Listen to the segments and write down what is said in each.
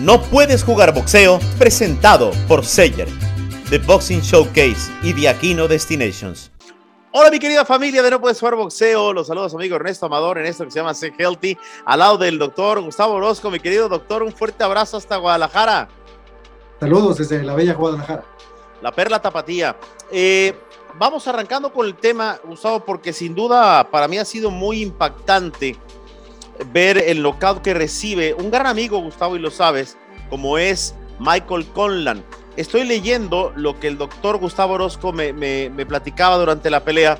No puedes jugar boxeo, presentado por Sayer, The Boxing Showcase y The Aquino Destinations. Hola mi querida familia de No Puedes Jugar Boxeo, los saludos amigo Ernesto Amador en esto que se llama Say Healthy, al lado del doctor Gustavo Orozco, mi querido doctor, un fuerte abrazo hasta Guadalajara. Saludos desde la bella Guadalajara. La perla tapatía. Eh, vamos arrancando con el tema, Gustavo, porque sin duda para mí ha sido muy impactante ver el knockout que recibe un gran amigo, Gustavo, y lo sabes, como es Michael Conlan. Estoy leyendo lo que el doctor Gustavo Orozco me, platicaba durante la pelea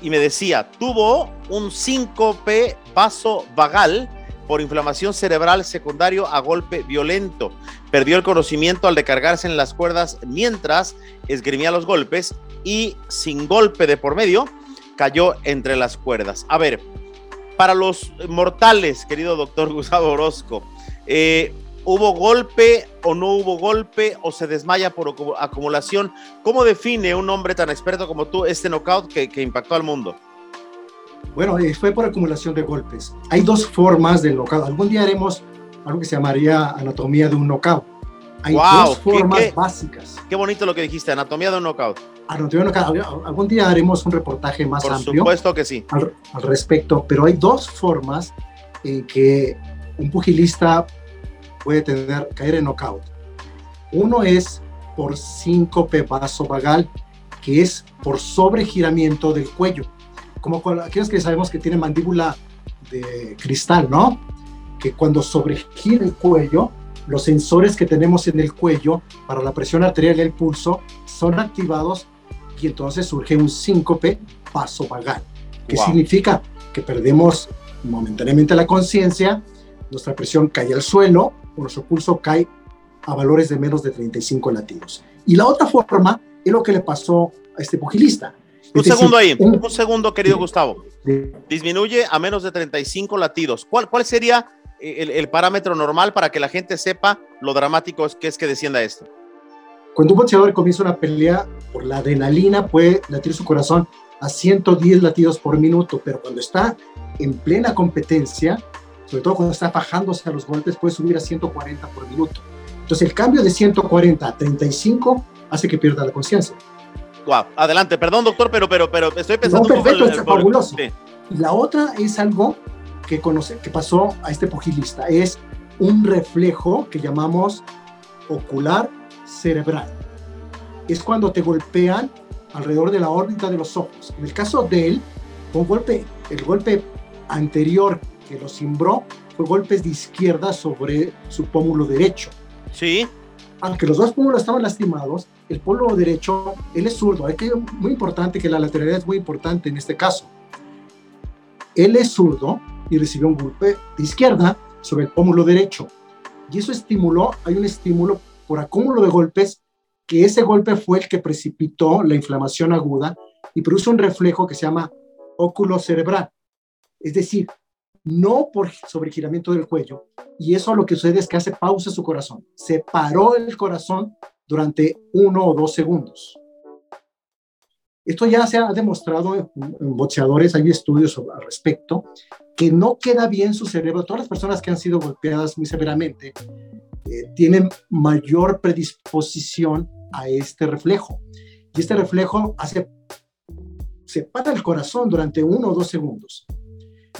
y me decía, tuvo un síncope vaso vagal por inflamación cerebral secundario a golpe violento. Perdió el conocimiento al recargarse en las cuerdas mientras esgrimía los golpes y sin golpe de por medio cayó entre las cuerdas. A ver, para los mortales, querido doctor Gustavo Orozco, eh, ¿hubo golpe o no hubo golpe o se desmaya por acumulación? ¿Cómo define un hombre tan experto como tú este knockout que, que impactó al mundo? Bueno, eh, fue por acumulación de golpes. Hay dos formas de knockout. Algún día haremos algo que se llamaría anatomía de un knockout. Hay dos formas básicas. Qué bonito lo que dijiste, anatomía de un knockout. Anatomía de un knockout. Algún día haremos un reportaje más amplio. Por supuesto que sí. Al, al, respecto, pero hay dos formas en que un pugilista puede tener, caer en knockout. Uno es por síncope vasovagal, que es por sobregiramiento del cuello. Como aquellos que sabemos que tienen mandíbula de cristal, ¿no? Que cuando sobregira el cuello, los sensores que tenemos en el cuello para la presión arterial y el pulso son activados y entonces surge un síncope vasovagal, que wow. significa que perdemos momentáneamente la conciencia, nuestra presión cae al suelo o nuestro pulso cae a valores de menos de 35 latidos. Y la otra forma es lo que le pasó a este pugilista. Un segundo ahí, un, un, segundo, querido sí, Gustavo. Sí. Disminuye a menos de 35 latidos. ¿Cuál, cuál sería el, el, parámetro normal para que la gente sepa lo dramático es que es que descienda esto? Cuando un boxeador comienza una pelea por la adrenalina puede latir su corazón a 110 latidos por minuto, pero cuando está en plena competencia, sobre todo cuando está fajándose a los golpes, puede subir a 140 por minuto. Entonces el cambio de 140 a 35 hace que pierda la conciencia. Wow. Adelante, perdón doctor, pero, pero, pero estoy pensando... No, perfecto, es fabuloso. Sí. La otra es algo que, conoce, que pasó a este pugilista, es un reflejo que llamamos ocular cerebral. Es cuando te golpean alrededor de la órbita de los ojos. En el caso de él, un golpe, el golpe anterior que lo cimbró fue golpes de izquierda sobre su pómulo derecho. Sí. Aunque los dos pómulos estaban lastimados, el pómulo derecho, él es zurdo. Es que muy importante que la lateralidad es muy importante en este caso. Él es zurdo y recibió un golpe de izquierda sobre el pómulo derecho. Y eso estimuló, hay un estímulo por acúmulo de golpes, que ese golpe fue el que precipitó la inflamación aguda y produce un reflejo que se llama óculo cerebral. Es decir, no por sobregiramiento del cuello. Y eso lo que sucede es que hace pausa su corazón. Se paró el corazón durante uno o dos segundos. Esto ya se ha demostrado en, boxeadores, hay estudios al respecto, que no queda bien su cerebro. Todas las personas que han sido golpeadas muy severamente eh, tienen mayor predisposición a este reflejo. Y este reflejo hace, se para el corazón durante uno o dos segundos.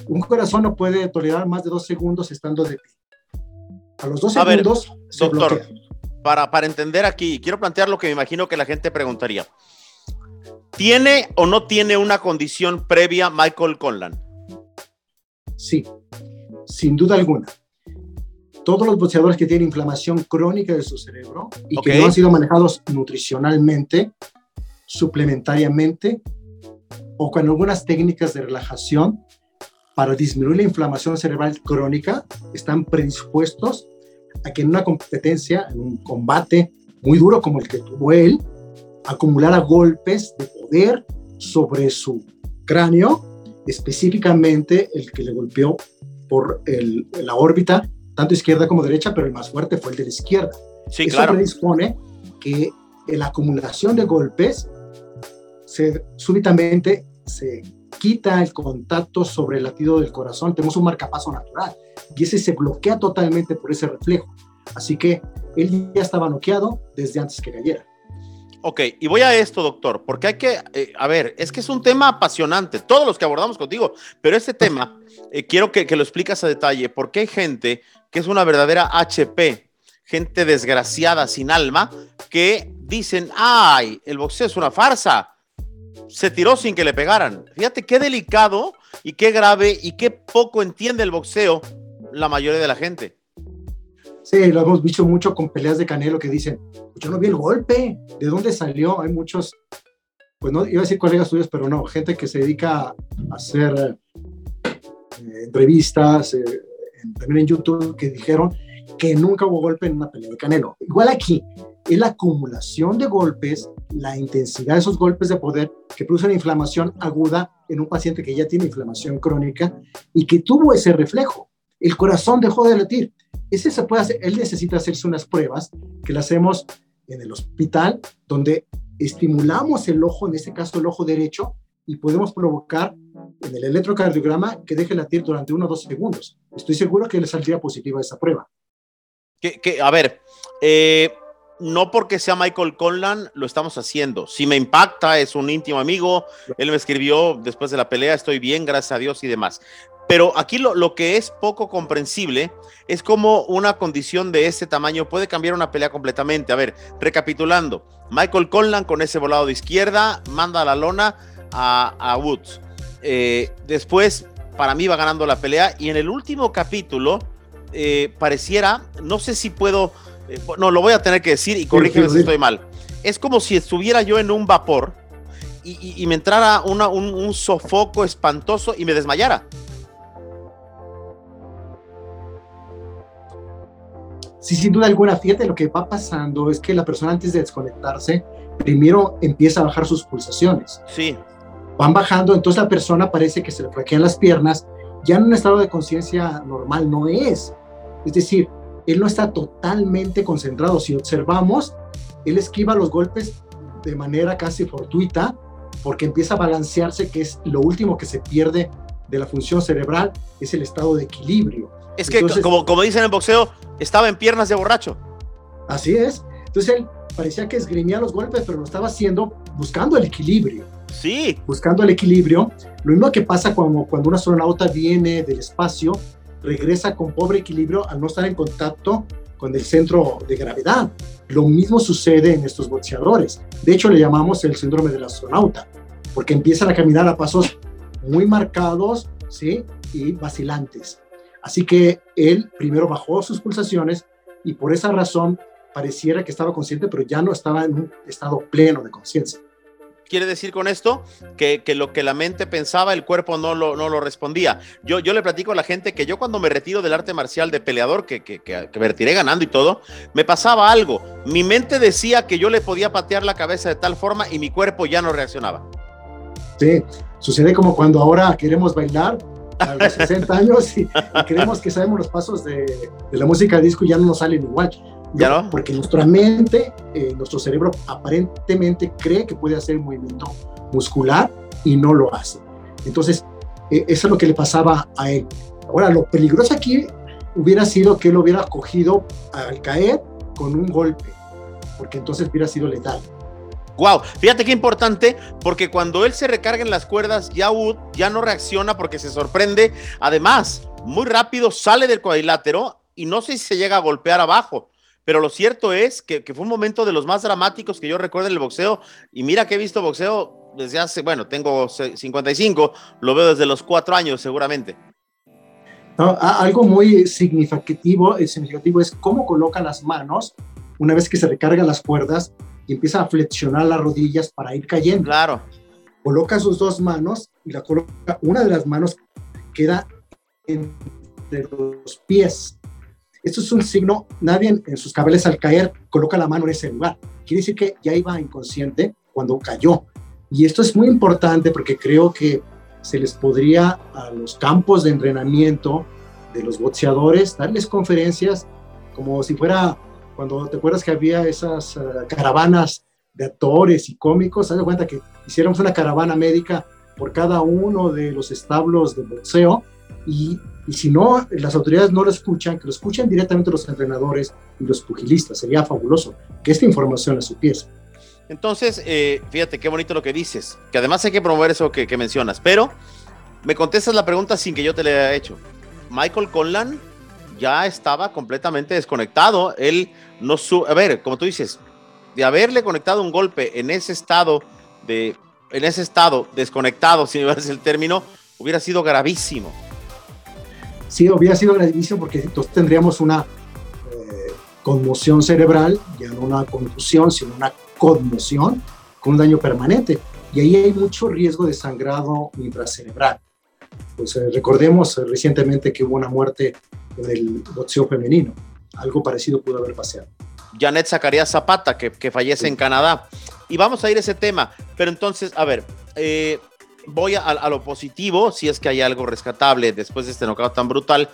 Un corazón no puede tolerar más de dos segundos estando de pie. A los dos a segundos ver, se doctor, bloquea. Para, para entender aquí, quiero plantear lo que me imagino que la gente preguntaría. ¿Tiene o no tiene una condición previa Michael Conlan? Sí, sin duda alguna todos los boxeadores que tienen inflamación crónica de su cerebro y okay. que no han sido manejados nutricionalmente, suplementariamente o con algunas técnicas de relajación para disminuir la inflamación cerebral crónica, están predispuestos a que en una competencia, en un combate muy duro como el que tuvo él, acumulara golpes de poder sobre su cráneo, específicamente el que le golpeó por el, la órbita tanto izquierda como derecha, pero el más fuerte fue el de la izquierda. Sí, Eso claro. predispone que la acumulación de golpes se, súbitamente se quita el contacto sobre el latido del corazón, tenemos un marcapaso natural y ese se bloquea totalmente por ese reflejo. Así que él ya estaba noqueado desde antes que cayera. Ok, y voy a esto, doctor, porque hay que, eh, a ver, es que es un tema apasionante, todos los que abordamos contigo, pero este tema eh, quiero que, que, lo explicas a detalle, porque hay gente que es una verdadera HP, gente desgraciada, sin alma, que dicen, ay, el boxeo es una farsa, se tiró sin que le pegaran. Fíjate qué delicado y qué grave y qué poco entiende el boxeo la mayoría de la gente. Sí, lo hemos visto mucho con peleas de Canelo que dicen, yo no vi el golpe, ¿de dónde salió? Hay muchos, pues no iba a decir colegas tuyos, pero no, gente que se dedica a hacer eh, entrevistas, eh, también en YouTube, que dijeron que nunca hubo golpe en una pelea de Canelo. Igual aquí, es la acumulación de golpes, la intensidad de esos golpes de poder que producen inflamación aguda en un paciente que ya tiene inflamación crónica y que tuvo ese reflejo. El corazón dejó de latir ese se puede hacer, él necesita hacerse unas pruebas que le hacemos en el hospital, donde estimulamos el ojo, en este caso el ojo derecho, y podemos provocar en el electrocardiograma que deje latir durante uno o dos segundos. Estoy seguro que le saldría positiva esa prueba. Que, que a ver, eh, no porque sea Michael Conlan lo estamos haciendo. Si me impacta, es un íntimo amigo. Él me escribió después de la pelea, estoy bien, gracias a Dios y demás. Pero aquí lo, que es poco comprensible es cómo una condición de este tamaño puede cambiar una pelea completamente. A ver, recapitulando, Michael Conlan con ese volado de izquierda manda a la lona a, Woods. Eh, después, para mí va ganando la pelea y en el último capítulo eh, pareciera, no sé si puedo, eh, no, lo voy a tener que decir y corrígeme si estoy mal. Es como si estuviera yo en un vapor y, me entrara un, un sofoco espantoso y me desmayara. Sí, sin duda alguna, fíjate, lo que va pasando es que la persona antes de desconectarse, primero empieza a bajar sus pulsaciones. Sí. Van bajando, entonces la persona parece que se le flaquean las piernas, ya en un estado de conciencia normal no es. Es decir, él no está totalmente concentrado. Si observamos, él esquiva los golpes de manera casi fortuita porque empieza a balancearse, que es lo último que se pierde de la función cerebral, es el estado de equilibrio. Es que, como, como dicen en boxeo, estaba en piernas de borracho. Así es. Entonces él parecía que esgrimía los golpes, pero lo estaba haciendo buscando el equilibrio. Sí. Buscando el equilibrio. Lo mismo que pasa cuando, cuando un astronauta viene del espacio, regresa con pobre equilibrio al no estar en contacto con el centro de gravedad. Lo mismo sucede en estos boxeadores. De hecho, le llamamos el síndrome del astronauta, porque empiezan a caminar a pasos muy marcados, ¿sí? Y vacilantes. Así que él primero bajó sus pulsaciones y por esa razón pareciera que estaba consciente, pero ya no estaba en un estado pleno de conciencia. Quiere decir con esto que, lo que la mente pensaba, el cuerpo no lo, no lo respondía. Yo, yo le platico a la gente que yo cuando me retiro del arte marcial de peleador, que, que, que, me retiré ganando y todo, me pasaba algo. Mi mente decía que yo le podía patear la cabeza de tal forma y mi cuerpo ya no reaccionaba. Sí, sucede como cuando ahora queremos bailar a los 60 años y, creemos que sabemos los pasos de, de, la música disco y ya no nos salen igual. ¿Ya no? Porque nuestra mente, eh, nuestro cerebro aparentemente cree que puede hacer movimiento muscular y no lo hace. Entonces, eh, eso es lo que le pasaba a él. Ahora, lo peligroso aquí hubiera sido que él lo hubiera cogido al caer con un golpe, porque entonces hubiera sido letal. Wow, fíjate qué importante, porque cuando él se recarga en las cuerdas, ya ya no reacciona porque se sorprende. Además, muy rápido sale del cuadrilátero y no sé si se llega a golpear abajo. Pero lo cierto es que, fue un momento de los más dramáticos que yo recuerdo en el boxeo. Y mira que he visto boxeo desde hace, bueno, tengo 55, lo veo desde los cuatro años seguramente. algo muy significativo, significativo es cómo coloca las manos una vez que se recargan las cuerdas y empieza a flexionar las rodillas para ir cayendo. Claro. Coloca sus dos manos y la coloca, una de las manos queda entre los pies. Esto es un signo, nadie en, sus cabeles al caer coloca la mano en ese lugar. Quiere decir que ya iba inconsciente cuando cayó. Y esto es muy importante porque creo que se les podría a los campos de entrenamiento de los boxeadores darles conferencias como si fuera cuando te acuerdas que había esas eh, caravanas de actores y cómicos, haz de cuenta que hiciéramos una caravana médica por cada uno de los establos de boxeo y Y si no, las autoridades no lo escuchan, que lo escuchen directamente los entrenadores y los pugilistas. Sería fabuloso que esta información la supiese. Entonces, eh, fíjate qué bonito lo que dices, que además hay que promover eso que, mencionas, pero me contestas la pregunta sin que yo te la haya hecho. Michael Conlan ya estaba completamente desconectado. Él no su a ver, como tú dices, de haberle conectado un golpe en ese estado de en ese estado desconectado, si me el término, hubiera sido gravísimo. Sí, hubiera sido gravísimo porque entonces tendríamos una eh, conmoción cerebral, ya no una confusión, sino una conmoción con un daño permanente. Y ahí hay mucho riesgo de sangrado intracerebral. Pues eh, recordemos eh, recientemente que hubo una muerte en el boxeo femenino. Algo parecido pudo haber pasado. Janet Zacarías Zapata, que, que fallece en Canadá. Y vamos a ir a ese tema. Pero entonces, a ver, eh, voy a, lo positivo, si es que hay algo rescatable después de este knockout tan brutal.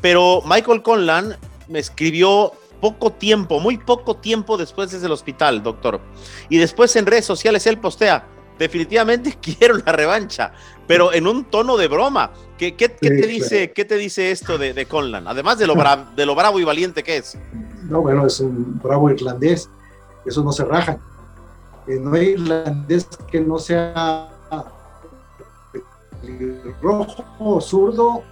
Pero Michael Conlan me escribió poco tiempo, muy poco tiempo después desde el hospital, doctor. Y después en redes sociales él postea, definitivamente quiero la revancha, pero en un tono de broma. ¿Qué, qué, te, dice, ¿qué te dice esto de, de Conlan? Además de lo, de lo bravo y valiente que es. No, bueno, es un bravo irlandés, eso no se raja. Eh, no hay irlandés que no sea rojo, zurdo o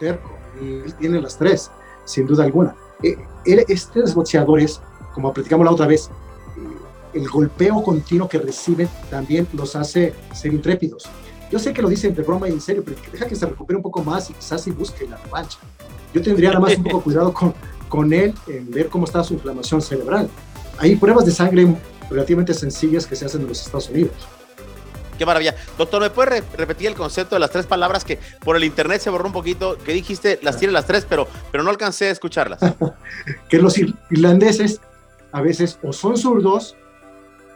terco, y él tiene las tres, sin duda alguna. Eh, estos boxeadores, como platicamos la otra vez, el golpeo continuo que reciben también los hace ser intrépidos. Yo sé que lo dicen de broma y en serio, pero deja que se recupere un poco más y quizás si busque la revancha. Yo tendría nada más un poco cuidado con, con él en ver cómo está su inflamación cerebral. Hay pruebas de sangre relativamente sencillas que se hacen en los Estados Unidos. Qué maravilla. Doctor, ¿me puede repetir el concepto de las tres palabras que por el internet se borró un poquito? Que dijiste, las tiene las tres, pero, pero no alcancé a escucharlas. que los irlandeses a veces o son zurdos,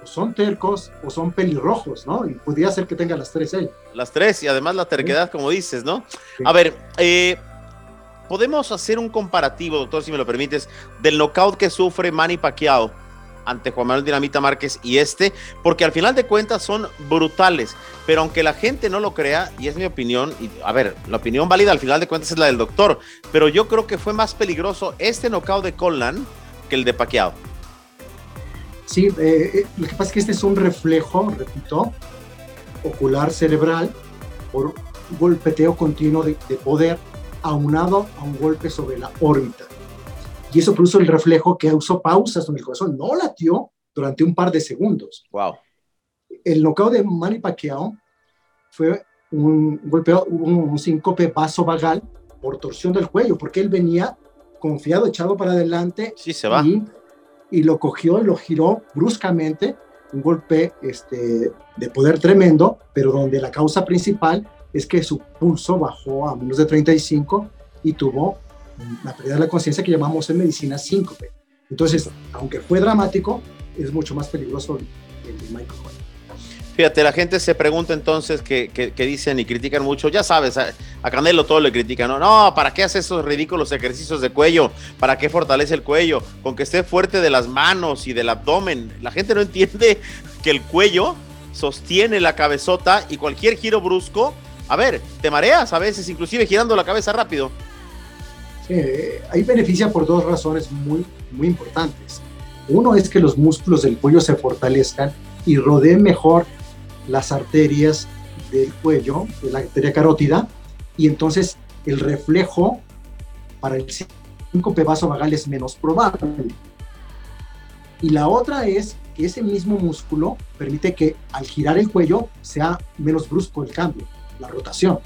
o son tercos, o son pelirrojos, ¿no? Y podría ser que tenga las tres él. Las tres, y además la terquedad, como dices, ¿no? A ver, eh, podemos hacer un comparativo, doctor, si me lo permites, del knockout que sufre Manny Pacquiao ante Juan Manuel Dinamita Márquez y este, porque al final de cuentas son brutales, pero aunque la gente no lo crea, y es mi opinión, y a ver, la opinión válida al final de cuentas es la del doctor, pero yo creo que fue más peligroso este knockout de Conlan que el de Pacquiao. Sí, eh, eh, lo que pasa es que este es un reflejo, repito, ocular cerebral por un golpeteo continuo de poder aunado a un golpe sobre la órbita y eso produjo el reflejo que usó pausas donde el corazón no latió durante un par de segundos. Wow. El knockout de Manny Pacquiao fue un golpeo, un, síncope vasovagal por torsión del cuello, porque él venía confiado, echado para adelante. Sí, se va. Y, lo cogió y lo giró bruscamente, un golpe este, de poder tremendo, pero donde la causa principal es que su pulso bajó a menos de 35 y tuvo la pérdida de la conciencia que llamamos en medicina síncope. Entonces, aunque fue dramático, es mucho más peligroso el de Michael Fíjate, la gente se pregunta entonces que, dicen y critican mucho, ya sabes, a, Canelo todo le critican, no, no, ¿para qué hace esos ridículos ejercicios de cuello? ¿Para qué fortalece el cuello? Con que esté fuerte de las manos y del abdomen. La gente no entiende que el cuello sostiene la cabezota y cualquier giro brusco, a ver, te mareas a veces, inclusive girando la cabeza rápido. Eh, ahí beneficia por dos razones muy, muy importantes. Uno es que los músculos del cuello se fortalezcan y rodeen mejor las arterias del cuello, de la arteria carótida, y entonces el reflejo para el síncope vasovagal es menos probable. Y la otra es que ese mismo músculo permite que al girar el cuello sea menos brusco el cambio, la rotación.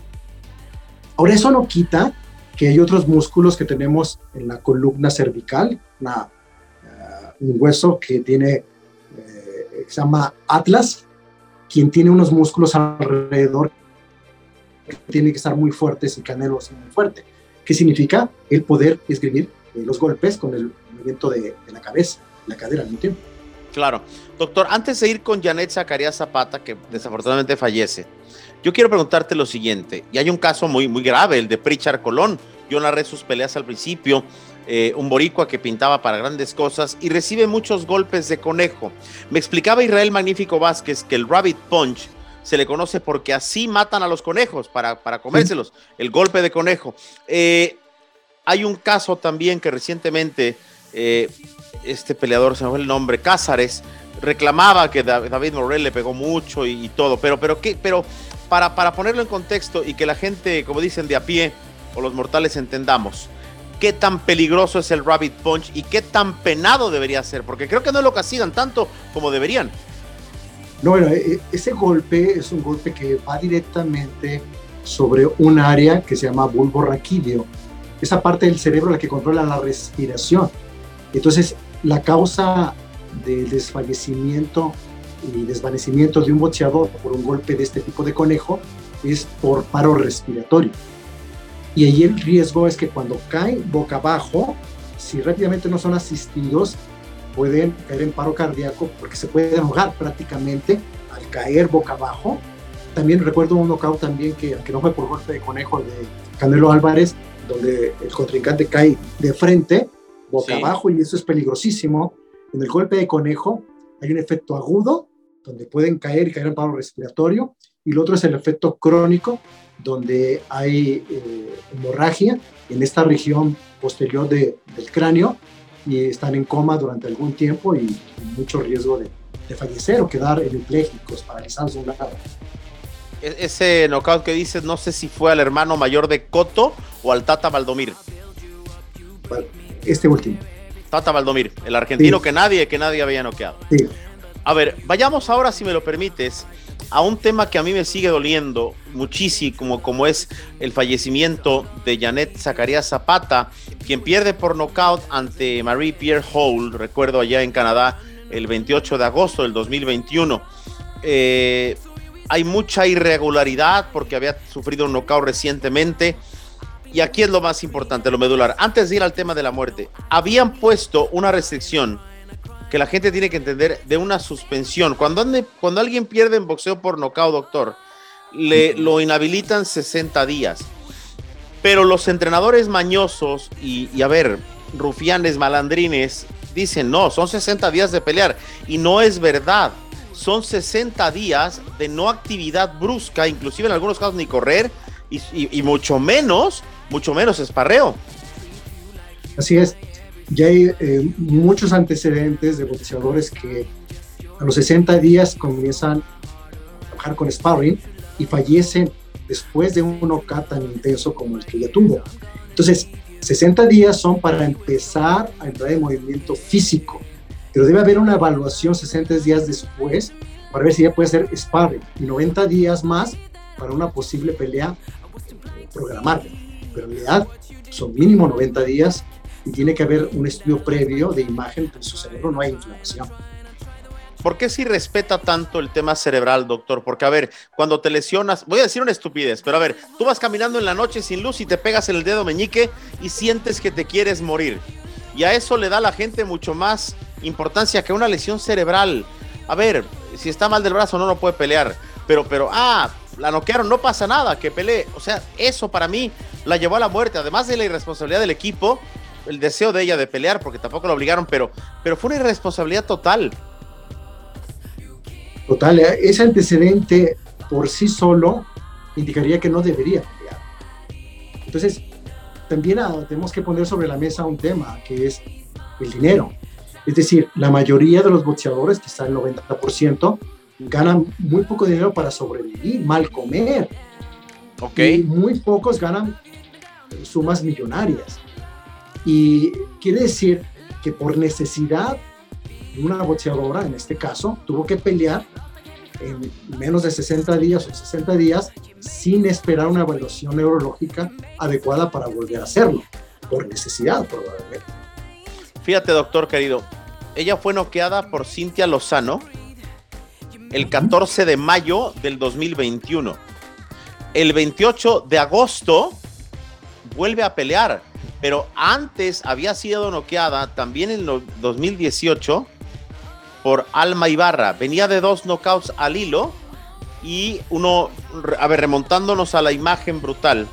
Ahora eso no quita que hay otros músculos que tenemos en la columna cervical, una, eh, un hueso que tiene, eh, se llama Atlas, quien tiene unos músculos alrededor que tienen que estar muy fuertes y canelos muy fuerte. ¿Qué significa? El poder escribir eh, los golpes con el movimiento de, la cabeza, la cadera al mismo tiempo. Claro. Doctor, antes de ir con Janet Zacarías Zapata, que desafortunadamente fallece, yo quiero preguntarte lo siguiente, y hay un caso muy, muy grave, el de Pritchard Colón. Yo narré sus peleas al principio, eh, un boricua que pintaba para grandes cosas y recibe muchos golpes de conejo. Me explicaba Israel Magnífico Vázquez que el Rabbit Punch se le conoce porque así matan a los conejos para, para comérselos, el golpe de conejo. Eh, hay un caso también que recientemente eh, este peleador, se me fue el nombre, Cázares, reclamaba que David Morrell le pegó mucho y, todo, pero, pero, ¿qué? pero para, para ponerlo en contexto y que la gente, como dicen, de a pie o los mortales entendamos, qué tan peligroso es el Rabbit Punch y qué tan penado debería ser, porque creo que no lo castigan tanto como deberían. No, bueno, e, e, ese golpe es un golpe que va directamente sobre un área que se llama bulbo raquídeo, esa parte del cerebro la que controla la respiración. Entonces, la causa del desfallecimiento y desvanecimiento de un boxeador por un golpe de este tipo de conejo es por paro respiratorio. Y ahí el riesgo es que cuando caen boca abajo, si rápidamente no son asistidos, pueden caer en paro cardíaco porque se pueden ahogar prácticamente al caer boca abajo. También recuerdo un knockout también que, que no fue por golpe de conejo de Canelo Álvarez, donde el contrincante cae de frente, boca abajo, y eso es peligrosísimo. En el golpe de conejo hay un efecto agudo, donde pueden caer y caer en paro respiratorio, y el otro es el efecto crónico, donde hay eh, hemorragia en esta región posterior de, del cráneo y están en coma durante algún tiempo y, mucho riesgo de, fallecer o quedar hemipléjicos, paralizados de un lado. E-, ese knockout que dices, no sé si fue al hermano mayor de Coto o al Tata Valdomir. Este último. Tata Valdomir, el argentino que nadie, que nadie había noqueado. Sí. A ver, vayamos ahora, si me lo permites, a un tema que a mí me sigue doliendo muchísimo, como es el fallecimiento de Janet Zacarías Zapata, quien pierde por nocaut ante Marie Pierre Hall, recuerdo allá en Canadá, el 28 de agosto del 2021. Eh, hay mucha irregularidad porque había sufrido un knockout recientemente. Y aquí es lo más importante, lo medular. Antes de ir al tema de la muerte, habían puesto una restricción que la gente tiene que entender de una suspensión. Cuando, cuando alguien pierde en boxeo por nocaut, doctor, le lo inhabilitan 60 días. Pero los entrenadores mañosos y, y, a ver, rufianes, malandrines, dicen, no, son 60 días de pelear. Y no es verdad. Son 60 días de no actividad brusca, inclusive en algunos casos ni correr, y, y mucho menos, mucho menos esparreo. Así es ya hay eh, muchos antecedentes de boxeadores que a los 60 días comienzan a trabajar con sparring y fallecen después de un knockout tan intenso como el que ya tuvo. Entonces, 60 días son para empezar a entrar en movimiento físico, pero debe haber una evaluación 60 días después para ver si ya puede ser sparring y 90 días más para una posible pelea eh, programada. Pero en realidad son mínimo 90 días y tiene que haber un estudio previo de imagen, en su cerebro no hay inflamación. ¿Por qué si respeta tanto el tema cerebral, doctor? Porque, a ver, cuando te lesionas, voy a decir una estupidez, pero a ver, tú vas caminando en la noche sin luz y te pegas en el dedo meñique y sientes que te quieres morir. Y a eso le da a la gente mucho más importancia que una lesión cerebral. A ver, si está mal del brazo no lo puede pelear, pero, pero, ah, la noquearon, no pasa nada, que pelee. O sea, eso para mí la llevó a la muerte, además de la irresponsabilidad del equipo el deseo de ella de pelear, porque tampoco la obligaron, pero, pero fue una irresponsabilidad total. Total, eh, ese antecedente por sí solo indicaría que no debería pelear. Entonces, también ah, tenemos que poner sobre la mesa un tema, que es el dinero. Es decir, la mayoría de los boxeadores, quizá el 90%, ganan muy poco dinero para sobrevivir, mal comer. Okay. Y muy pocos ganan sumas millonarias. Y quiere decir que por necesidad, una boxeadora, en este caso, tuvo que pelear en menos de 60 días o 60 días sin esperar una evaluación neurológica adecuada para volver a hacerlo, por necesidad probablemente. Fíjate, doctor querido, ella fue noqueada por Cintia Lozano el 14 de mayo del 2021. El 28 de agosto vuelve a pelear pero antes había sido noqueada también en el 2018 por Alma Ibarra. Venía de dos knockouts al hilo y uno, a ver, remontándonos a la imagen brutal.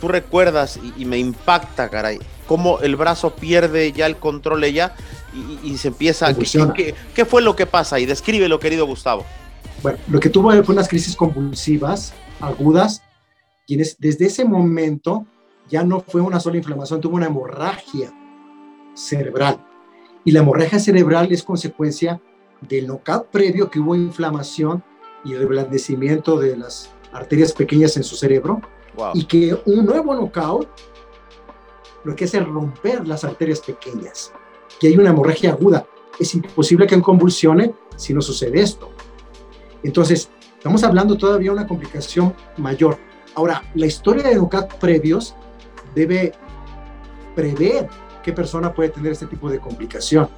Tú recuerdas y, me impacta, caray, cómo el brazo pierde ya el control ella y, se empieza. ¿qué, ¿qué, qué fue lo que pasa? Y descríbelo, querido Gustavo. Bueno, lo que tuvo fue unas crisis convulsivas agudas, quienes desde ese momento ya no fue una sola inflamación, tuvo una hemorragia cerebral. Y la hemorragia cerebral es consecuencia del knockout previo que hubo inflamación y reblandecimiento de las arterias pequeñas en su cerebro y que un nuevo knockout lo que hace es romper las arterias pequeñas, que hay una hemorragia aguda. Es imposible que convulsione si no sucede esto. Entonces, estamos hablando todavía de una complicación mayor. Ahora, la historia de knockout previos debe prever qué persona puede tener este tipo de complicación.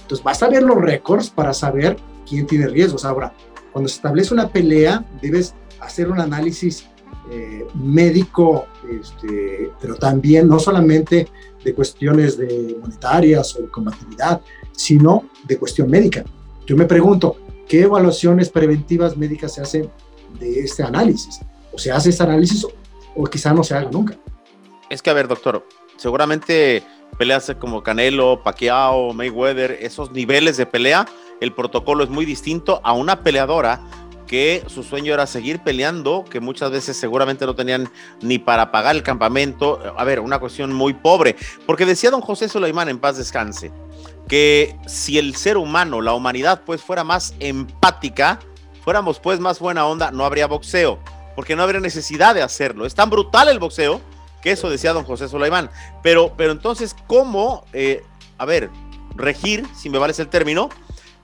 Entonces, vas ver los récords para saber quién tiene riesgos. Ahora, cuando se establece una pelea, debes hacer un análisis eh, médico, este, pero también no solamente de cuestiones de monetarias o de combatividad, sino de cuestión médica. Yo me pregunto, ¿qué evaluaciones preventivas médicas se hacen de este análisis? ¿O se hace este análisis o quizá no se haga nunca? Es que, a ver, doctor, seguramente peleas como Canelo, Pacquiao, Mayweather, esos niveles de pelea, el protocolo es muy distinto a una peleadora que su sueño era seguir peleando, que muchas veces seguramente no tenían ni para pagar el campamento. A ver, una cuestión muy pobre, porque decía don José Sulaimán en paz descanse, que si el ser humano, la humanidad, pues fuera más empática, fuéramos pues más buena onda, no habría boxeo, porque no habría necesidad de hacerlo. Es tan brutal el boxeo que eso decía don José Sulaimán. Pero, pero entonces, ¿cómo, eh, a ver, regir, si me vale el término,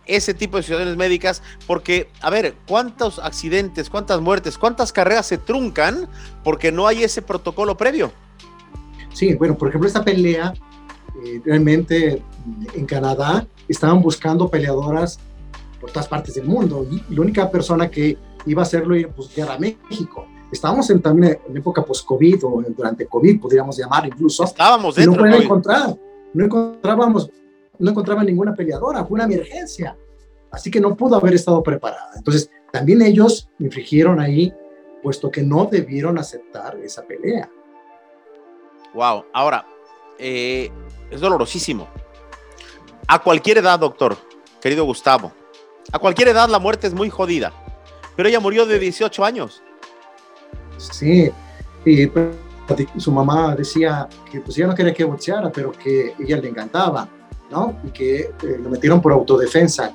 ese tipo de situaciones médicas, porque, a ver, ¿cuántos accidentes, cuántas muertes, cuántas carreras se truncan porque no hay ese protocolo previo? Sí, bueno, por ejemplo, esta pelea, eh, realmente en Canadá estaban buscando peleadoras por todas partes del mundo y la única persona que iba a hacerlo era pues, llegar a México. Estábamos en, también en época post-COVID o durante COVID, podríamos llamar incluso. Estábamos dentro. no pueden encontrar, no encontrábamos no encontraba ninguna peleadora, fue una emergencia. Así que no pudo haber estado preparada. Entonces, también ellos infringieron ahí, puesto que no debieron aceptar esa pelea. Wow, ahora, eh, es dolorosísimo. A cualquier edad, doctor, querido Gustavo, a cualquier edad la muerte es muy jodida, pero ella murió de 18 años. Sí, y pues, su mamá decía que pues ella no quería que boxeara, pero que ella le encantaba y que eh, lo metieron por autodefensa.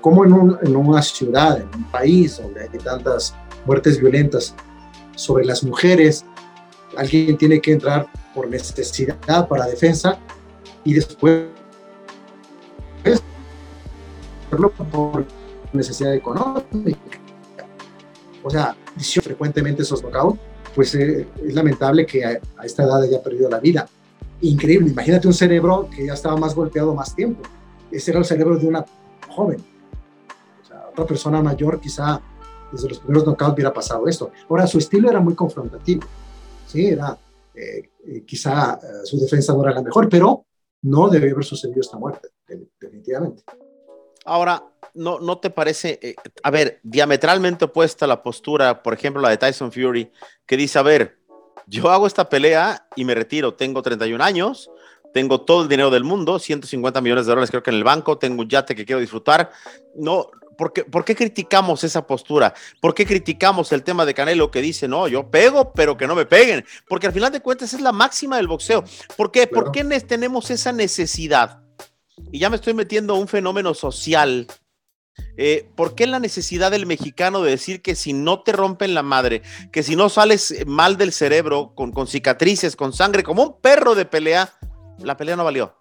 Como en, en, una ciudad, en un país donde hay tantas muertes violentas sobre las mujeres, alguien tiene que entrar por necesidad para defensa y después por necesidad económica. O sea, frecuentemente esos knockouts, pues eh, es lamentable que a, a, esta edad haya perdido la vida increíble. Imagínate un cerebro que ya estaba más golpeado más tiempo. Ese era el cerebro de una joven. O sea, otra persona mayor quizá desde los primeros knockouts hubiera pasado esto. Ahora, su estilo era muy confrontativo. Sí, era, eh, eh, quizá eh, su defensa no era la mejor, pero no debe haber sucedido esta muerte, definitivamente. Ahora, ¿no, no te parece, a ver, diametralmente opuesta la postura, por ejemplo, la de Tyson Fury, que dice, a ver, yo hago esta pelea y me retiro. Tengo 31 años, tengo todo el dinero del mundo, 150 millones de dólares creo que en el banco, tengo un yate que quiero disfrutar. No, ¿por qué, ¿por qué criticamos esa postura? ¿Por qué criticamos el tema de Canelo que dice, no, yo pego, pero que no me peguen? Porque al final de cuentas es la máxima del boxeo. ¿Por qué? ¿Por qué tenemos esa necesidad? Y ya me estoy metiendo a un fenómeno social eh, ¿Por qué la necesidad del mexicano de decir que si no te rompen la madre, que si no sales mal del cerebro, con, con cicatrices, con sangre, como un perro de pelea, la pelea no valió?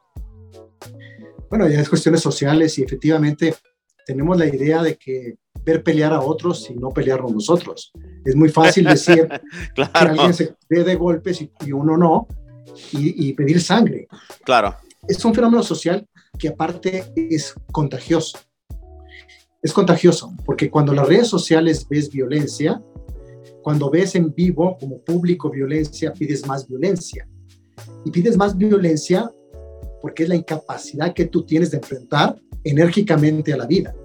Bueno, ya es cuestiones sociales y efectivamente tenemos la idea de que ver pelear a otros y no pelearnos nosotros. Es muy fácil decir que alguien se dé de golpes y, uno no, y, y, pedir sangre. Claro. Es un fenómeno social que aparte es contagioso es contagioso, porque cuando las redes sociales ves violencia, cuando ves en vivo como público violencia, pides más violencia. Y pides más violencia porque es la incapacidad que tú tienes de enfrentar enérgicamente a la vida.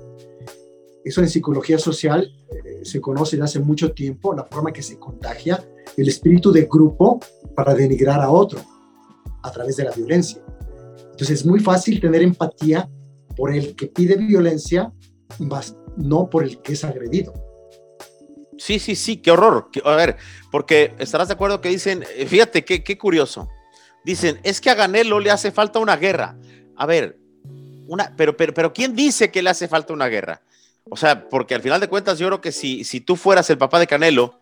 Eso en psicología social eh, se conoce desde hace mucho tiempo, la forma que se contagia el espíritu de grupo para denigrar a otro a través de la violencia. Entonces es muy fácil tener empatía por el que pide violencia no por el que es agredido. Sí, sí, sí, qué horror. A ver, porque estarás de acuerdo que dicen, eh, fíjate qué, qué curioso. Dicen, es que a Ganelo le hace falta una guerra. A ver, una, pero, pero, pero ¿quién dice que le hace falta una guerra? O sea, porque al final de cuentas yo creo que si, si tú fueras el papá de Canelo,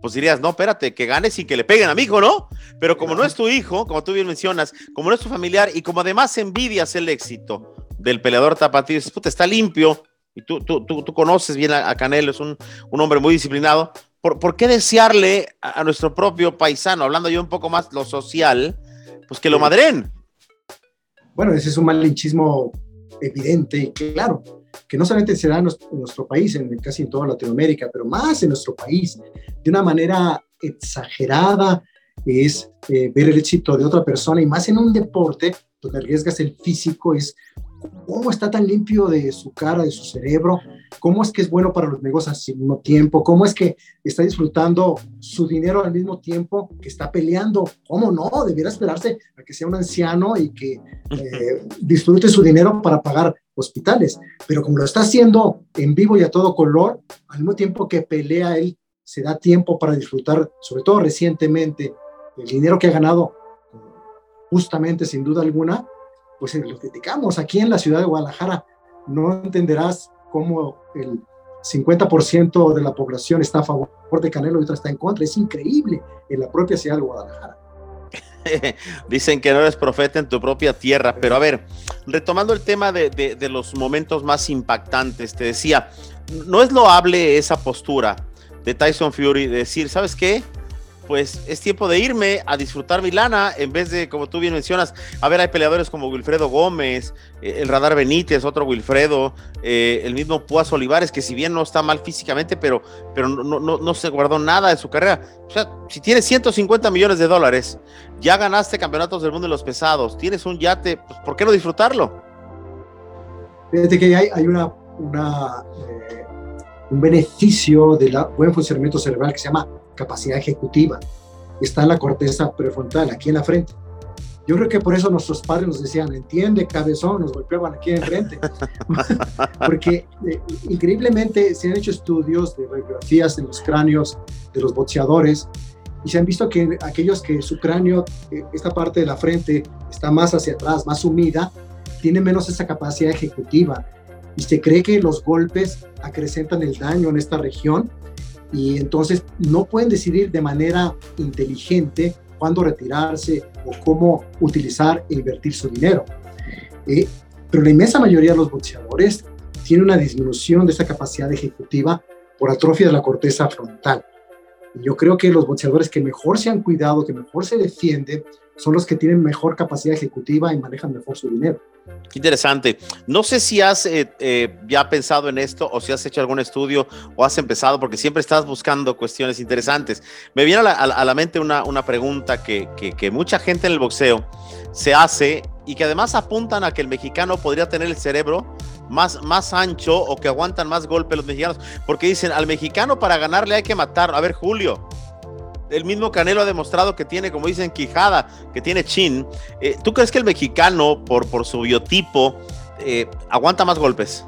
pues dirías, no, espérate, que ganes y que le peguen a mi hijo, ¿no? Pero como no es tu hijo, como tú bien mencionas, como no es tu familiar y como además envidias el éxito del peleador tapatío, dices, puta, está limpio y tú, tú, tú, tú conoces bien a, Canelo, es un, un, hombre muy disciplinado. ¿Por, ¿Por, qué desearle a, nuestro propio paisano, hablando yo un poco más lo social, pues que lo madren? Bueno, ese es un malinchismo evidente y claro, que no solamente se da en nuestro, país, en casi en toda Latinoamérica, pero más en nuestro país, de una manera exagerada, es eh, ver el éxito de otra persona y más en un deporte donde arriesgas el físico, es cómo está tan limpio de su cara, de su cerebro, cómo es que es bueno para los negocios al mismo tiempo, cómo es que está disfrutando su dinero al mismo tiempo que está peleando, cómo no, debiera esperarse a que sea un anciano y que eh, disfrute su dinero para pagar hospitales, pero como lo está haciendo en vivo y a todo color, al mismo tiempo que pelea él, se da tiempo para disfrutar, sobre todo recientemente, el dinero que ha ganado, justamente sin duda alguna, pues lo criticamos. Aquí en la ciudad de Guadalajara no entenderás cómo el 50% de la población está a favor de Canelo y otra está en contra. Es increíble en la propia ciudad de Guadalajara. Dicen que no eres profeta en tu propia tierra, pero a ver, retomando el tema de, de, los momentos más impactantes, te decía, no es loable esa postura de Tyson Fury de decir, ¿sabes qué? Pues es tiempo de irme a disfrutar mi lana en vez de, como tú bien mencionas, a ver, hay peleadores como Wilfredo Gómez, eh, el Radar Benítez, otro Wilfredo, eh, el mismo Puas Olivares, que si bien no está mal físicamente, pero, pero no, no, no, se guardó nada de su carrera. O sea, si tienes 150 millones de dólares, ya ganaste campeonatos del mundo de los pesados, tienes un yate, pues, ¿por qué no disfrutarlo? Fíjate que hay, hay una, una eh, un beneficio del buen funcionamiento cerebral que se llama capacidad ejecutiva. Está en la corteza prefrontal, aquí en la frente. Yo creo que por eso nuestros padres nos decían, entiende, cabezón, nos golpeaban aquí en frente. Porque eh, increíblemente se han hecho estudios de radiografías en los cráneos de los boxeadores y se han visto que aquellos que su cráneo, eh, esta parte de la frente, está más hacia atrás, más sumida, tienen menos esa capacidad ejecutiva. Y se cree que los golpes acrecentan el daño en esta región y entonces no pueden decidir de manera inteligente cuándo retirarse o cómo utilizar e invertir su dinero. Eh, pero la inmensa mayoría de los boxeadores tiene una disminución de esa capacidad ejecutiva por atrofia de la corteza frontal. Yo creo que los boxeadores que mejor se han cuidado, que mejor se defienden, son los que tienen mejor capacidad ejecutiva y manejan mejor su dinero. Qué interesante. No sé si has eh, eh, ya pensado en esto o si has hecho algún estudio o has empezado, porque siempre estás buscando cuestiones interesantes. Me viene a la, mente una, una pregunta que, que, mucha gente en el boxeo se hace y que además apuntan a que el mexicano podría tener el cerebro más, más ancho o que aguantan más golpes los mexicanos, porque dicen al mexicano para ganarle hay que matar. A ver, Julio, el mismo Canelo ha demostrado que tiene, como dicen, quijada, que tiene chin. Eh, ¿Tú crees que el mexicano, por, por su biotipo, eh, aguanta más golpes?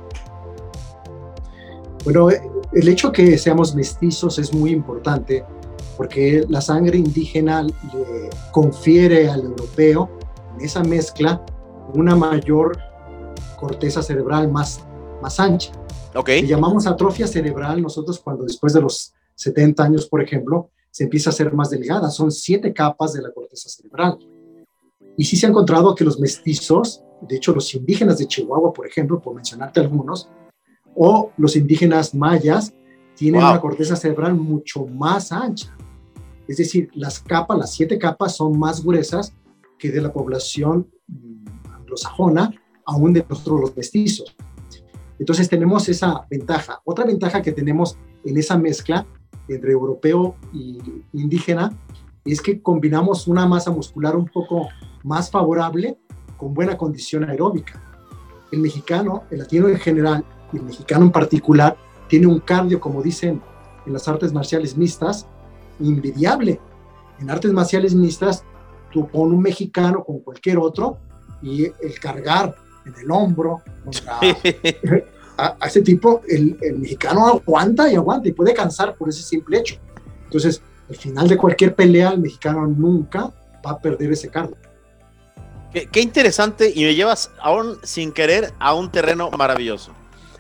Bueno, el hecho que seamos mestizos es muy importante porque la sangre indígena le confiere al europeo en esa mezcla una mayor corteza cerebral más, más ancha. Okay. Le llamamos atrofia cerebral nosotros cuando después de los 70 años, por ejemplo, se empieza a ser más delgada. Son siete capas de la corteza cerebral. Y sí se ha encontrado que los mestizos, de hecho los indígenas de Chihuahua, por ejemplo, por mencionarte algunos, o los indígenas mayas, tienen una corteza cerebral mucho más ancha. Es decir, las capas, las siete capas son más gruesas que de la población mm, anglosajona, aún de nosotros los mestizos. Entonces tenemos esa ventaja. Otra ventaja que tenemos en esa mezcla entre europeo y indígena es que combinamos una masa muscular un poco más favorable con buena condición aeróbica. El mexicano, el latino en general y el mexicano en particular, tiene un cardio, como dicen en las artes marciales mixtas, invidiable. En artes marciales mixtas, tú pones un mexicano con cualquier otro y el cargar en el hombro contra a, ese tipo, el, el, mexicano aguanta y aguanta y puede cansar por ese simple hecho. Entonces, al final de cualquier pelea, el mexicano nunca va a perder ese cargo. Qué, qué, interesante y me llevas aún sin querer a un terreno maravilloso.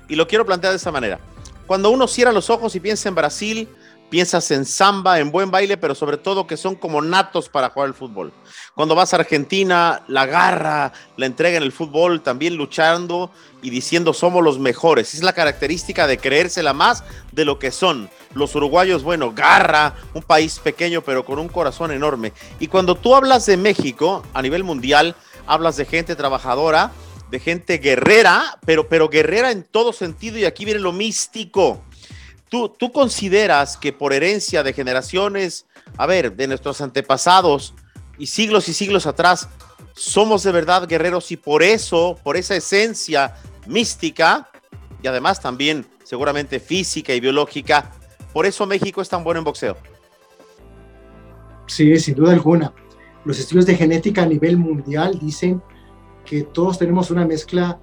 Y lo quiero plantear de esta manera. Cuando uno cierra los ojos y piensa en Brasil, piensas en samba, en buen baile, pero sobre todo que son como natos para jugar el fútbol. Cuando vas a Argentina, la garra, la entrega en el fútbol, también luchando y diciendo somos los mejores. Es la característica de creérsela más de lo que son. Los uruguayos, bueno, garra, un país pequeño pero con un corazón enorme. Y cuando tú hablas de México a nivel mundial, hablas de gente trabajadora, de gente guerrera, pero, pero guerrera en todo sentido y aquí viene lo místico ¿Tú, ¿Tú consideras que por herencia de generaciones, a ver, de nuestros antepasados y siglos y siglos atrás, somos de verdad guerreros y por eso, por esa esencia mística y además también seguramente física y biológica, por eso México es tan bueno en boxeo? Sí, sin duda alguna. Los estudios de genética a nivel mundial dicen que todos tenemos una mezcla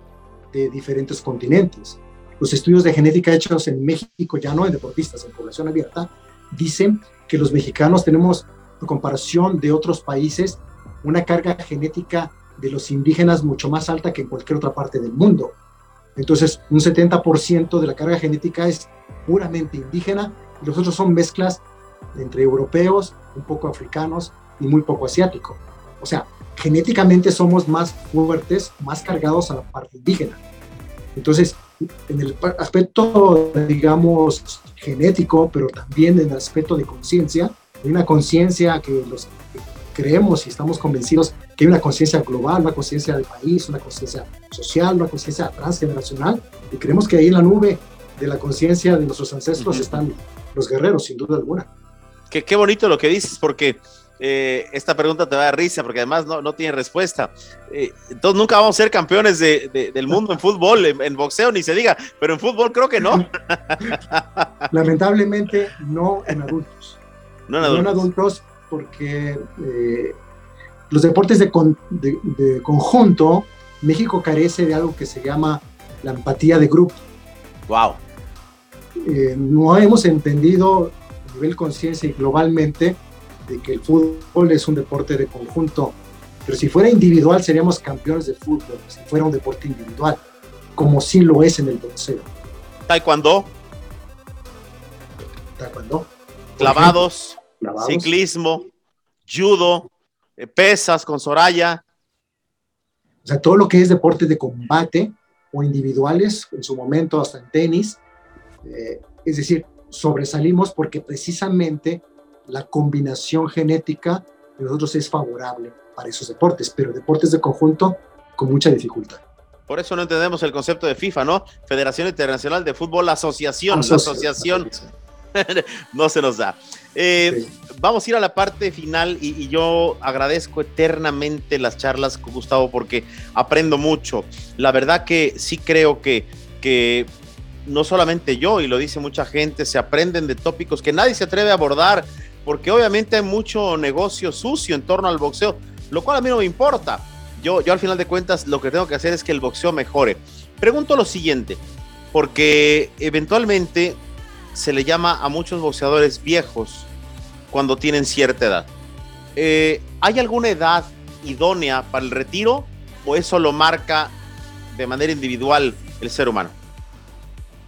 de diferentes continentes los estudios de genética hechos en México, ya no en deportistas, en población abierta, dicen que los mexicanos tenemos, en comparación de otros países, una carga genética de los indígenas mucho más alta que en cualquier otra parte del mundo. Entonces, un 70% de la carga genética es puramente indígena y los otros son mezclas entre europeos, un poco africanos y muy poco asiático. O sea, genéticamente somos más fuertes, más cargados a la parte indígena. Entonces, en el aspecto, digamos, genético, pero también en el aspecto de conciencia. Hay una conciencia que los creemos y estamos convencidos que hay una conciencia global, una conciencia del país, una conciencia social, una conciencia transgeneracional, y creemos que ahí en la nube de la conciencia de nuestros ancestros están los guerreros, sin duda alguna. Qué, qué bonito lo que dices, porque eh, esta pregunta te va a dar risa porque además no, no tiene respuesta. Eh, entonces nunca vamos a ser campeones de, del mundo en fútbol, en, boxeo ni se diga, pero en fútbol creo que no. Lamentablemente no en adultos. No en adultos, porque eh, los deportes de, de, conjunto, México carece de algo que se llama la empatía de grupo. Wow. no hemos entendido a nivel conciencia y globalmente de que el fútbol es un deporte de conjunto, pero si fuera individual seríamos campeones de fútbol, si fuera un deporte individual, como sí lo es en el boxeo. Taekwondo. Taekwondo. Clavados, ciclismo, judo, eh, pesas con Soraya. O sea, todo lo que es deporte de combate o individuales, en su momento hasta en tenis, eh, es decir, sobresalimos porque precisamente la combinación genética de nosotros es favorable para esos deportes, pero deportes de conjunto con mucha dificultad. Por eso no entendemos el concepto de FIFA, ¿no? Federación Internacional de Fútbol Asociación. asociación. no se nos da. Eh, vamos a ir a la parte final y, yo agradezco eternamente las charlas con Gustavo porque aprendo mucho. La verdad que sí creo que, que no solamente yo, y lo dice mucha gente, se aprenden de tópicos que nadie se atreve a abordar porque obviamente hay mucho negocio sucio en torno al boxeo, lo cual a mí no me importa. Yo, yo al final de cuentas lo que tengo que hacer es que el boxeo mejore. Pregunto lo siguiente, porque eventualmente se le llama a muchos boxeadores viejos cuando tienen cierta edad. Eh, ¿Hay alguna edad idónea para el retiro o eso lo marca de manera individual el ser humano?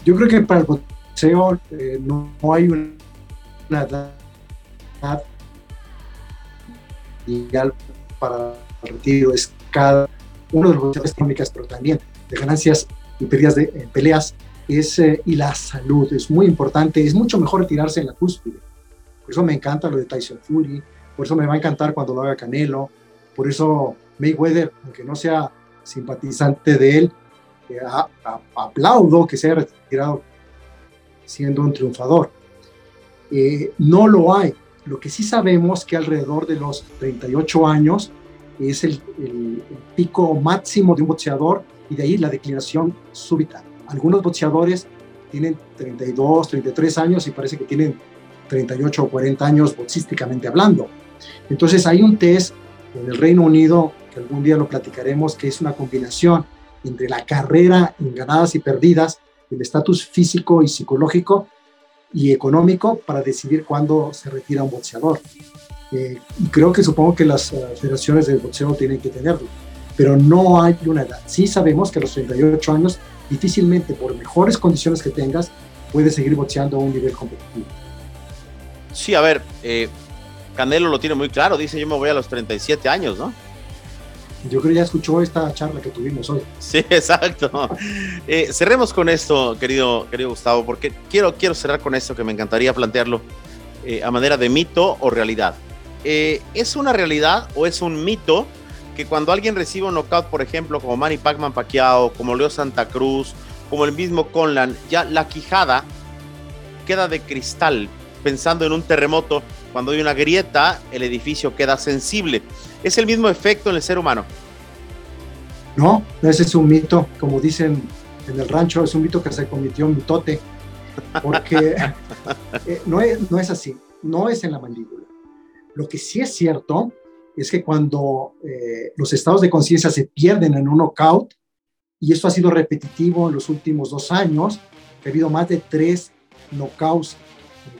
Yo creo que para el boxeo eh, no, no, hay una edad ideal para el retiro es cada uno de los económicas, pero también de ganancias y pérdidas de eh, peleas es, eh, y la salud es muy importante. Es mucho mejor retirarse en la cúspide. Por eso me encanta lo de Tyson Fury, por eso me va a encantar cuando lo haga Canelo, por eso Mayweather, aunque no sea simpatizante de él, eh, aplaudo que se haya retirado siendo un triunfador. no lo hay lo que sí sabemos que alrededor de los 38 años es el, pico máximo de un boxeador y de ahí la declinación súbita. Algunos boxeadores tienen 32, 33 años y parece que tienen 38 o 40 años boxísticamente hablando. Entonces hay un test en el Reino Unido, que algún día lo platicaremos, que es una combinación entre la carrera en ganadas y perdidas el estatus físico y psicológico y económico para decidir cuándo se retira un boxeador. Eh, y creo que supongo que las uh, federaciones de boxeo tienen que tenerlo, pero no hay una edad. Sí sabemos que a los 38 años difícilmente por mejores condiciones que tengas puedes seguir boxeando a un nivel competitivo. Sí, a ver, eh, Canelo lo tiene muy claro, dice yo me voy a los 37 años, ¿no? Yo creo ya escuchó esta charla que tuvimos hoy. Sí, exacto. Eh, cerremos con esto, querido, querido Gustavo, porque quiero, quiero cerrar con esto que me encantaría plantearlo eh, a manera de mito o realidad. Eh, ¿Es una realidad o es un mito que cuando alguien recibe un knockout, por ejemplo, como Manny Pacman Pacquiao, como Leo Santa Cruz, como el mismo Conlan, ya la quijada queda de cristal, pensando en un terremoto, cuando hay una grieta, el edificio queda sensible. ¿Es el mismo efecto en el ser humano? No, ese es un mito, como dicen en el rancho, es un mito que se convirtió en mitote, porque eh, no, es, no es así, no es en la mandíbula. Lo que sí es cierto es que cuando eh, los estados de conciencia se pierden en un knockout, y esto ha sido repetitivo en los últimos dos años, ha habido más de tres knockouts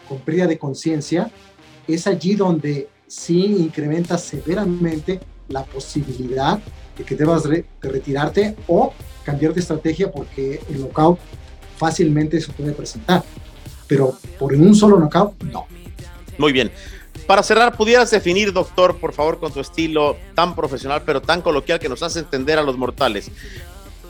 con pérdida de conciencia, es allí donde sí incrementa severamente la posibilidad de que debas de retirarte o cambiar de estrategia porque el knockout fácilmente se puede presentar. Pero por un solo knockout, no. Muy bien. Para cerrar, ¿pudieras definir, doctor, por favor, con tu estilo tan profesional, pero tan coloquial que nos hace entender a los mortales?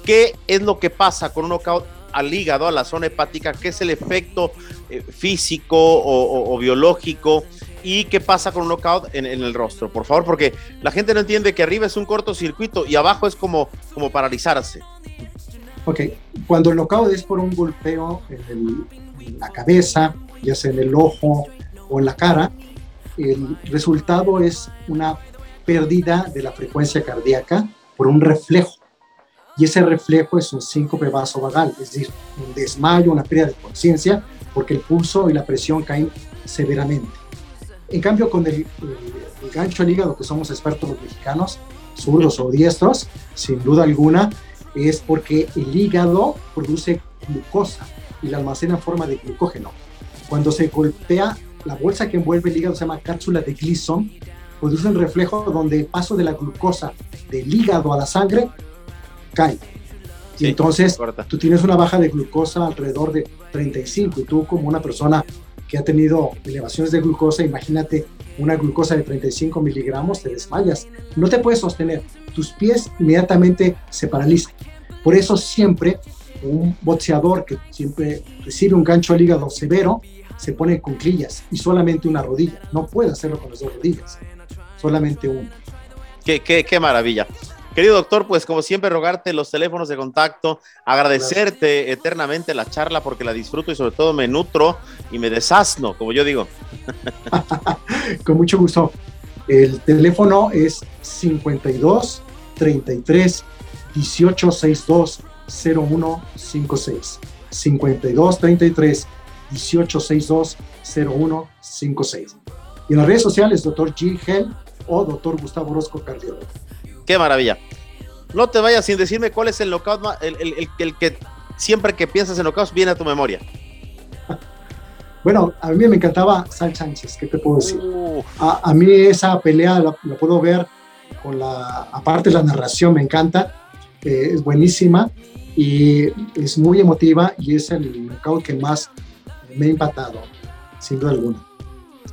¿Qué es lo que pasa con un knockout al hígado, a la zona hepática? ¿Qué es el efecto eh, físico o, biológico? ¿Y qué pasa con un knockout en, el rostro? Por favor, porque la gente no entiende que arriba es un cortocircuito y abajo es como, como paralizarse. Ok, cuando el knockout es por un golpeo en, en la cabeza, ya sea en el ojo o en la cara, el resultado es una pérdida de la frecuencia cardíaca por un reflejo. Y ese reflejo es un síncope vasovagal, es decir, un desmayo, una pérdida de conciencia, porque el pulso y la presión caen severamente. En cambio, con el, el, el, gancho al hígado, que somos expertos los mexicanos, zurdos o diestros, sin duda alguna, es porque el hígado produce glucosa y la almacena en forma de glucógeno. Cuando se golpea la bolsa que envuelve el hígado se llama cápsula de Gleason, produce un reflejo donde el paso de la glucosa del hígado a la sangre cae. Y sí, entonces corta. tú tienes una baja de glucosa alrededor de 35 y tú como una persona que ha tenido elevaciones de glucosa, imagínate una glucosa de 35 miligramos, te desmayas, no te puedes sostener, tus pies inmediatamente se paralizan. Por eso siempre un boxeador que siempre recibe un gancho al hígado severo, se pone con clillas y solamente una rodilla. No puede hacerlo con las dos rodillas, solamente una. Qué, qué, qué maravilla. Querido doctor, pues como siempre rogarte los teléfonos de contacto, agradecerte Gracias. eternamente la charla porque la disfruto y sobre todo me nutro y me desasno, como yo digo. Con mucho gusto. El teléfono es 52 33 18 62 0156. 52 33 1862-0156. Y en las redes sociales, doctor G. Hell o doctor Gustavo Orozco, cardiólogo. Qué maravilla. No te vayas sin decirme cuál es el knockout, el, el, el, el que siempre que piensas en knockouts viene a tu memoria. Bueno, a mí me encantaba Sal Sánchez, ¿qué te puedo decir? Uh. A, a, mí esa pelea la, la, puedo ver con la, aparte la narración me encanta, eh, es buenísima y es muy emotiva y es el knockout que más me ha impactado, sin duda alguna.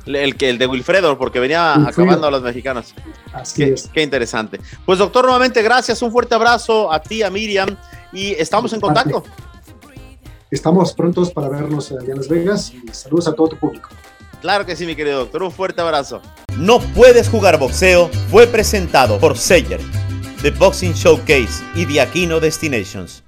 El, que, el de Wilfredo, porque venía Wilfredo. acabando a los mexicanos. Así qué, es. Qué interesante. Pues doctor, nuevamente gracias, un fuerte abrazo a ti, a Miriam, y estamos en contacto. Estamos prontos para vernos allá en Las Vegas y saludos a todo tu público. Claro que sí, mi querido doctor, un fuerte abrazo. No puedes jugar boxeo fue presentado por Seller, The Boxing Showcase y The Aquino Destinations.